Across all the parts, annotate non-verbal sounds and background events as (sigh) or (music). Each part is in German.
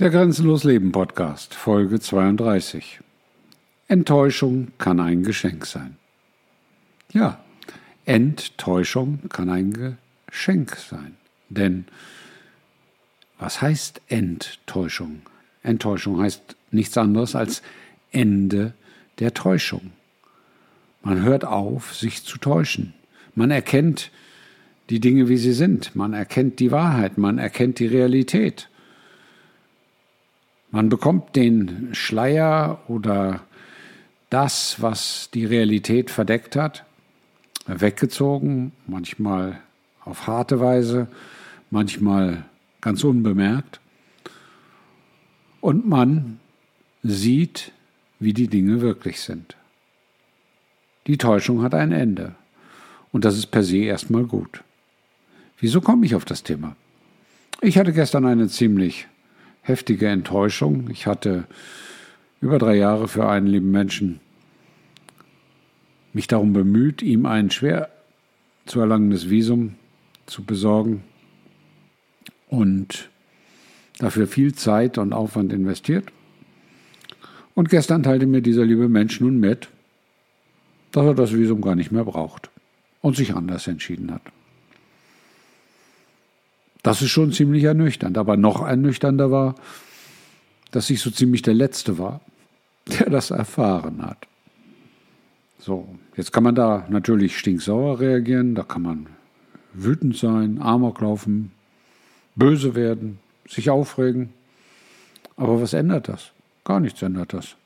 Der Grenzenlos Leben Podcast, Folge 32. Enttäuschung kann ein Geschenk sein. Ja, Enttäuschung kann ein Geschenk sein. Denn was heißt Enttäuschung? Enttäuschung heißt nichts anderes als Ende der Täuschung. Man hört auf, sich zu täuschen. Man erkennt die Dinge, wie sie sind. Man erkennt die Wahrheit. Man erkennt die Realität. Man bekommt den Schleier oder das, was die Realität verdeckt hat, weggezogen, manchmal auf harte Weise, manchmal ganz unbemerkt. Und man sieht, wie die Dinge wirklich sind. Die Täuschung hat ein Ende. Und das ist per se erstmal gut. Wieso komme ich auf das Thema? Ich hatte gestern eine ziemlich heftige Enttäuschung. Ich hatte über drei Jahre für einen lieben Menschen mich darum bemüht, ihm ein schwer zu erlangendes Visum zu besorgen und dafür viel Zeit und Aufwand investiert. Und gestern teilte mir dieser liebe Mensch nun mit, dass er das Visum gar nicht mehr braucht und sich anders entschieden hat. Das ist schon ziemlich ernüchternd. Aber noch ernüchternder war, dass ich so ziemlich der Letzte war, (laughs) der das erfahren hat. So, jetzt kann man da natürlich stinksauer reagieren, da kann man wütend sein, Amok laufen, böse werden, sich aufregen. Aber was ändert das? Gar nichts ändert das.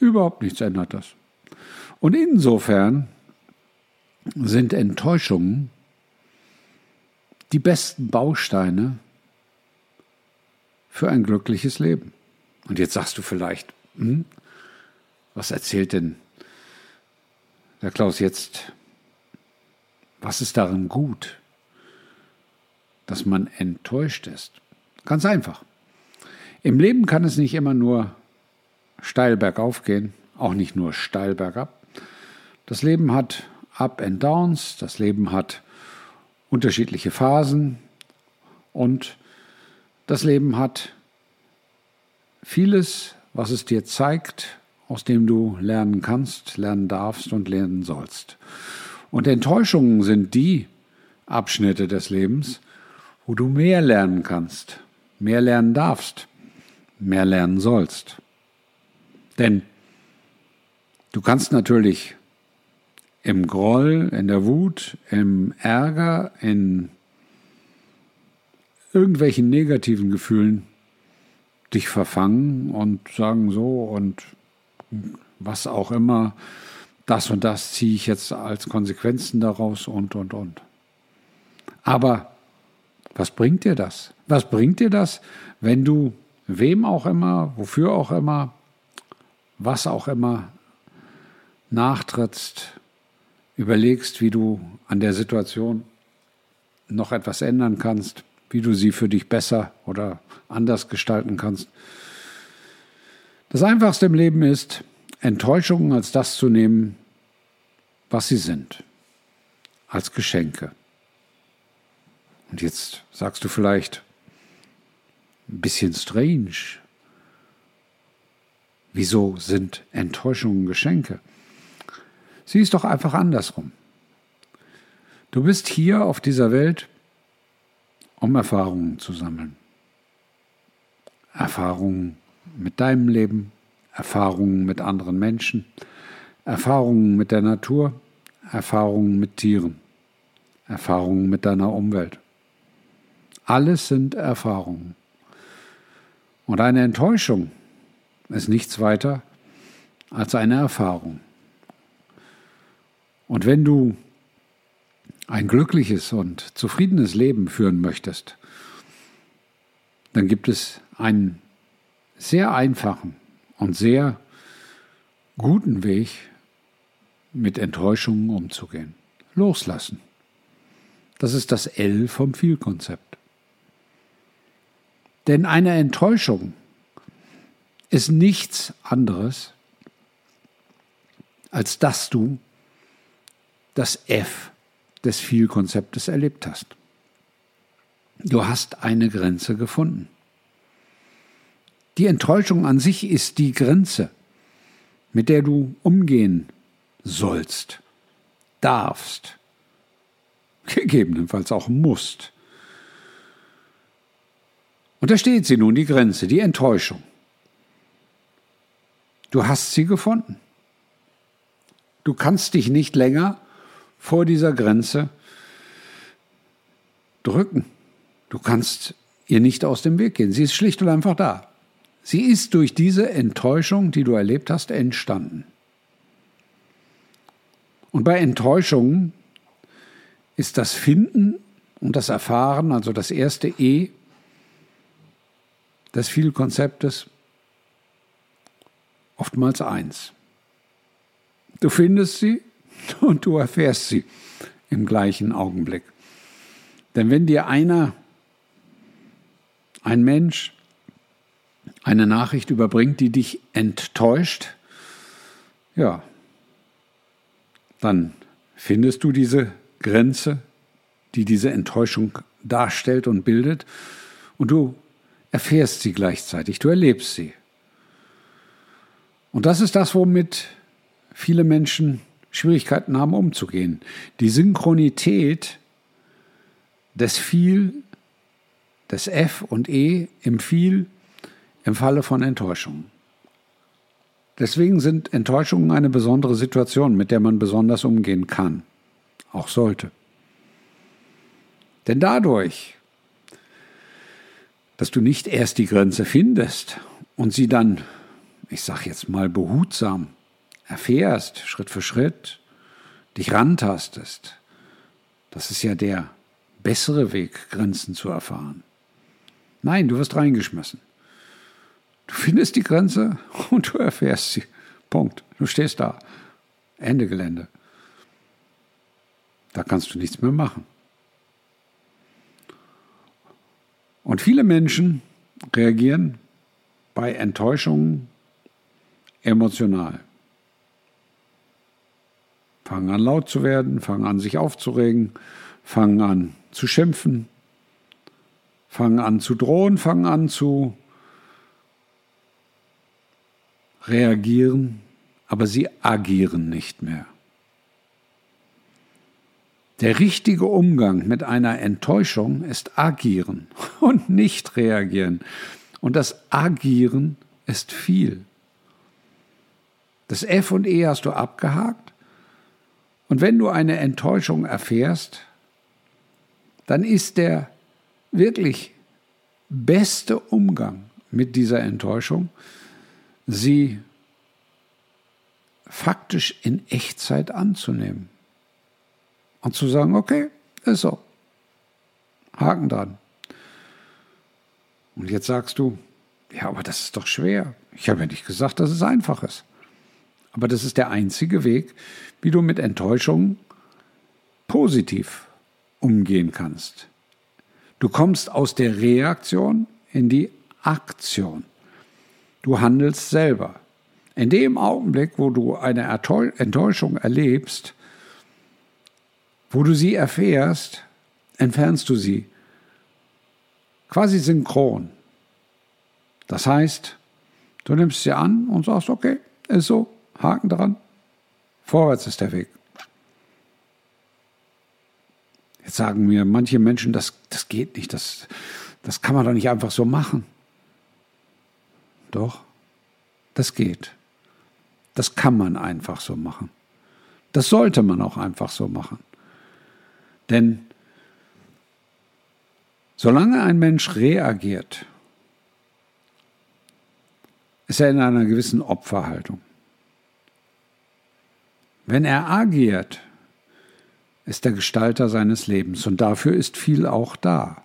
Überhaupt nichts ändert das. Und insofern sind Enttäuschungen die besten Bausteine für ein glückliches Leben. Und jetzt sagst du vielleicht, hm, was erzählt denn der Klaus jetzt? Was ist darin gut, dass man enttäuscht ist? Ganz einfach. Im Leben kann es nicht immer nur steil bergauf gehen, auch nicht nur steil bergab. Das Leben hat Up and Downs, das Leben hat unterschiedliche Phasen und das Leben hat vieles, was es dir zeigt, aus dem du lernen kannst, lernen darfst und lernen sollst. Und Enttäuschungen sind die Abschnitte des Lebens, wo du mehr lernen kannst, mehr lernen darfst, mehr lernen sollst. Denn du kannst natürlich im Groll, in der Wut, im Ärger, in irgendwelchen negativen Gefühlen dich verfangen und sagen so und was auch immer, das und das ziehe ich jetzt als Konsequenzen daraus und, und, und. Aber was bringt dir das? Was bringt dir das, wenn du wem auch immer, wofür auch immer, was auch immer nachtrittst, überlegst, wie du an der Situation noch etwas ändern kannst, wie du sie für dich besser oder anders gestalten kannst. Das Einfachste im Leben ist, Enttäuschungen als das zu nehmen, was sie sind, als Geschenke. Und jetzt sagst du vielleicht, ein bisschen strange. Wieso sind Enttäuschungen Geschenke? Sieh es doch einfach andersrum. Du bist hier auf dieser Welt, um Erfahrungen zu sammeln. Erfahrungen mit deinem Leben, Erfahrungen mit anderen Menschen, Erfahrungen mit der Natur, Erfahrungen mit Tieren, Erfahrungen mit deiner Umwelt. Alles sind Erfahrungen. Und eine Enttäuschung ist nichts weiter als eine Erfahrung. Und wenn du ein glückliches und zufriedenes Leben führen möchtest, dann gibt es einen sehr einfachen und sehr guten Weg, mit Enttäuschungen umzugehen. Loslassen. Das ist das L vom Vielkonzept. Denn eine Enttäuschung ist nichts anderes, als dass du das F des Vielkonzeptes erlebt hast. Du hast eine Grenze gefunden. Die Enttäuschung an sich ist die Grenze, mit der du umgehen sollst, darfst, gegebenenfalls auch musst. Und da steht sie nun, die Grenze, die Enttäuschung. Du hast sie gefunden. Du kannst dich nicht länger vor dieser Grenze drücken. Du kannst ihr nicht aus dem Weg gehen. Sie ist schlicht und einfach da. Sie ist durch diese Enttäuschung, die du erlebt hast, entstanden. Und bei Enttäuschungen ist das Finden und das Erfahren, also das erste E des Vielkonzeptes, oftmals eins. Du findest sie (laughs) und du erfährst sie im gleichen Augenblick. Denn wenn dir einer, ein Mensch, eine Nachricht überbringt, die dich enttäuscht, ja, dann findest du diese Grenze, die diese Enttäuschung darstellt und bildet, und du erfährst sie gleichzeitig, du erlebst sie. Und das ist das, womit viele Menschen Schwierigkeiten haben, umzugehen. Die Synchronität des Viel, des F und E im Viel im Falle von Enttäuschungen. Deswegen sind Enttäuschungen eine besondere Situation, mit der man besonders umgehen kann, auch sollte. Denn dadurch, dass du nicht erst die Grenze findest und sie dann, ich sage jetzt mal behutsam, erfährst, Schritt für Schritt, dich rantastest, das ist ja der bessere Weg, Grenzen zu erfahren. Nein, du wirst reingeschmissen. Du findest die Grenze (laughs) und du erfährst sie. Punkt. Du stehst da. Ende Gelände. Da kannst du nichts mehr machen. Und viele Menschen reagieren bei Enttäuschungen emotional. Fangen an laut zu werden, fangen an sich aufzuregen, fangen an zu schimpfen, fangen an zu drohen, fangen an zu reagieren, aber sie agieren nicht mehr. Der richtige Umgang mit einer Enttäuschung ist agieren (laughs) und nicht reagieren. Und das Agieren ist viel. Das F und E hast du abgehakt. Und wenn du eine Enttäuschung erfährst, dann ist der wirklich beste Umgang mit dieser Enttäuschung, sie faktisch in Echtzeit anzunehmen und zu sagen, okay, ist so. Haken dran. Und jetzt sagst du, ja, aber das ist doch schwer. Ich habe ja nicht gesagt, dass es einfach ist. Aber das ist der einzige Weg, wie du mit Enttäuschungen positiv umgehen kannst. Du kommst aus der Reaktion in die Aktion. Du handelst selber. In dem Augenblick, wo du eine Enttäuschung erlebst, wo du sie erfährst, entfernst du sie. Quasi synchron. Das heißt, du nimmst sie an und sagst, okay, ist so, Haken dran, vorwärts ist der Weg. Jetzt sagen mir manche Menschen, das, das geht nicht, das, das kann man doch nicht einfach so machen. Doch, das geht. Das kann man einfach so machen. Das sollte man auch einfach so machen. Denn solange ein Mensch reagiert, ist er in einer gewissen Opferhaltung. Wenn er agiert, ist der Gestalter seines Lebens und dafür ist viel auch da.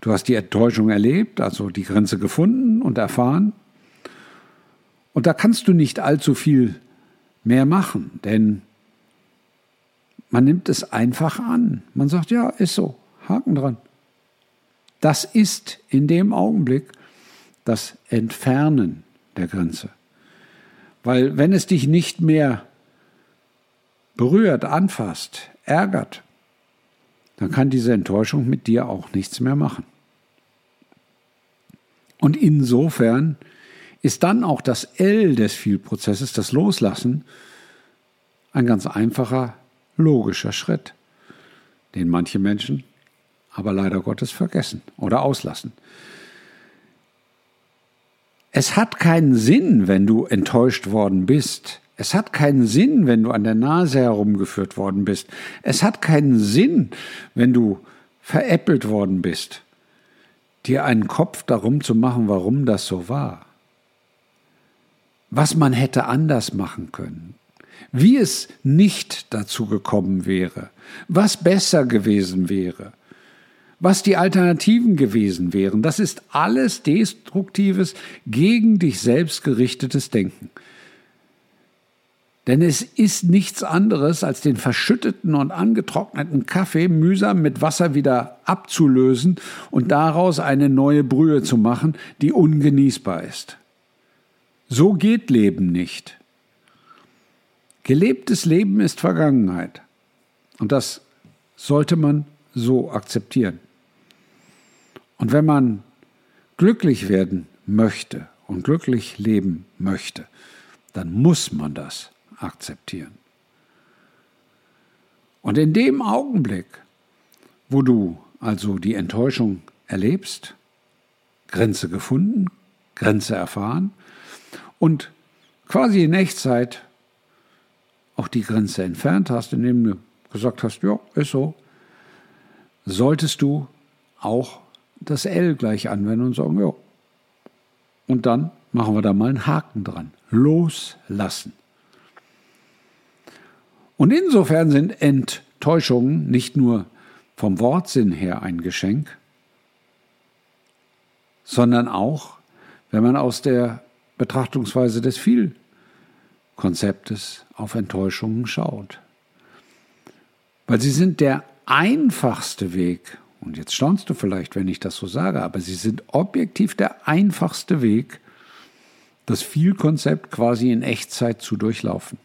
Du hast die Enttäuschung erlebt, also die Grenze gefunden und erfahren. Und da kannst du nicht allzu viel mehr machen, denn man nimmt es einfach an. Man sagt, ja, ist so, Haken dran. Das ist in dem Augenblick das Entfernen der Grenze. Weil wenn es dich nicht mehr berührt, anfasst, ärgert, dann kann diese Enttäuschung mit dir auch nichts mehr machen. Und insofern ist dann auch das L des Vielprozesses, das Loslassen, ein ganz einfacher, logischer Schritt, den manche Menschen aber leider Gottes vergessen oder auslassen. Es hat keinen Sinn, wenn du enttäuscht worden bist. Es hat keinen Sinn, wenn du an der Nase herumgeführt worden bist. Es hat keinen Sinn, wenn du veräppelt worden bist, dir einen Kopf darum zu machen, warum das so war. Was man hätte anders machen können. Wie es nicht dazu gekommen wäre. Was besser gewesen wäre was die Alternativen gewesen wären. Das ist alles destruktives, gegen dich selbst gerichtetes Denken. Denn es ist nichts anderes, als den verschütteten und angetrockneten Kaffee mühsam mit Wasser wieder abzulösen und daraus eine neue Brühe zu machen, die ungenießbar ist. So geht Leben nicht. Gelebtes Leben ist Vergangenheit. Und das sollte man so akzeptieren. Und wenn man glücklich werden möchte und glücklich leben möchte, dann muss man das akzeptieren. Und in dem Augenblick, wo du also die Enttäuschung erlebst, Grenze gefunden, Grenze erfahren und quasi in Echtzeit auch die Grenze entfernt hast, indem du gesagt hast, ja, ist so, solltest du auch das L gleich anwenden und sagen, ja. Und dann machen wir da mal einen Haken dran. Loslassen. Und insofern sind Enttäuschungen nicht nur vom Wortsinn her ein Geschenk, sondern auch, wenn man aus der Betrachtungsweise des Vielkonzeptes auf Enttäuschungen schaut. Weil sie sind der einfachste Weg, und jetzt staunst du vielleicht, wenn ich das so sage, aber sie sind objektiv der einfachste Weg, das Vielkonzept quasi in Echtzeit zu durchlaufen.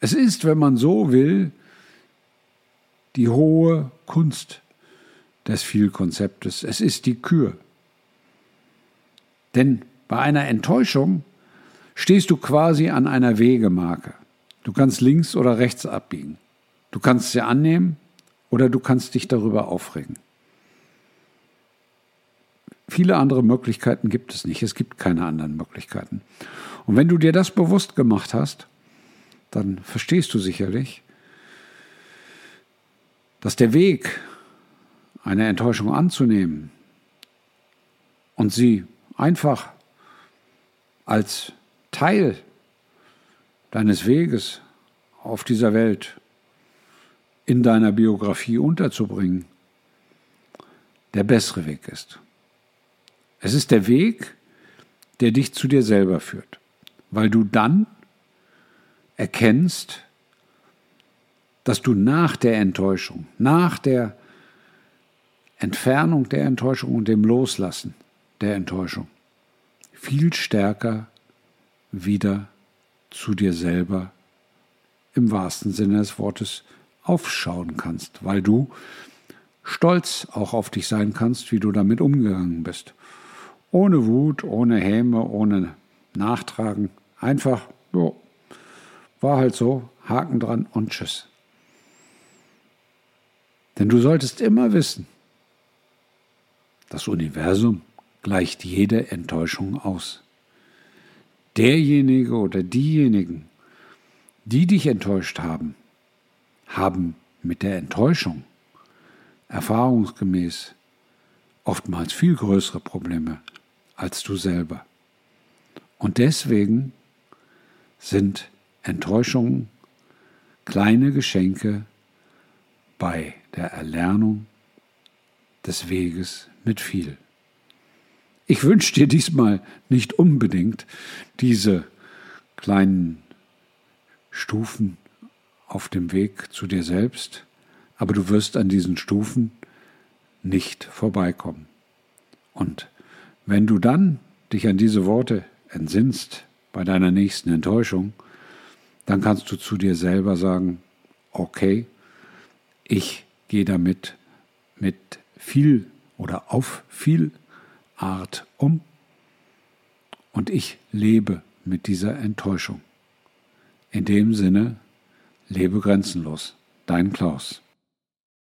Es ist, wenn man so will, die hohe Kunst des Vielkonzeptes. Es ist die Kür. Denn bei einer Enttäuschung stehst du quasi an einer Wegemarke. Du kannst links oder rechts abbiegen. Du kannst sie annehmen oder du kannst dich darüber aufregen. Viele andere Möglichkeiten gibt es nicht. Es gibt keine anderen Möglichkeiten. Und wenn du dir das bewusst gemacht hast, dann verstehst du sicherlich, dass der Weg, eine Enttäuschung anzunehmen und sie einfach als Teil deines Weges auf dieser Welt in deiner Biografie unterzubringen, der bessere Weg ist. Es ist der Weg, der dich zu dir selber führt, weil du dann erkennst, dass du nach der Enttäuschung, nach der Entfernung der Enttäuschung und dem Loslassen der Enttäuschung viel stärker wieder zu dir selber im wahrsten Sinne des Wortes aufschauen kannst, weil du stolz auch auf dich sein kannst, wie du damit umgegangen bist. Ohne Wut, ohne Häme, ohne Nachtragen. Einfach, jo, war halt so, Haken dran und tschüss. Denn du solltest immer wissen, das Universum gleicht jede Enttäuschung aus. Derjenige oder diejenigen, die dich enttäuscht haben, haben mit der Enttäuschung erfahrungsgemäß oftmals viel größere Probleme als du selber. Und deswegen sind Enttäuschungen kleine Geschenke bei der Erlernung des Weges mit viel. Ich wünsche dir diesmal nicht unbedingt diese kleinen Stufen auf dem Weg zu dir selbst, aber du wirst an diesen Stufen nicht vorbeikommen. Und wenn du dann dich an diese Worte entsinnst bei deiner nächsten Enttäuschung, dann kannst du zu dir selber sagen, okay, ich gehe damit mit viel oder auf viel Art um und ich lebe mit dieser Enttäuschung. In dem Sinne, lebe grenzenlos. Dein Klaus.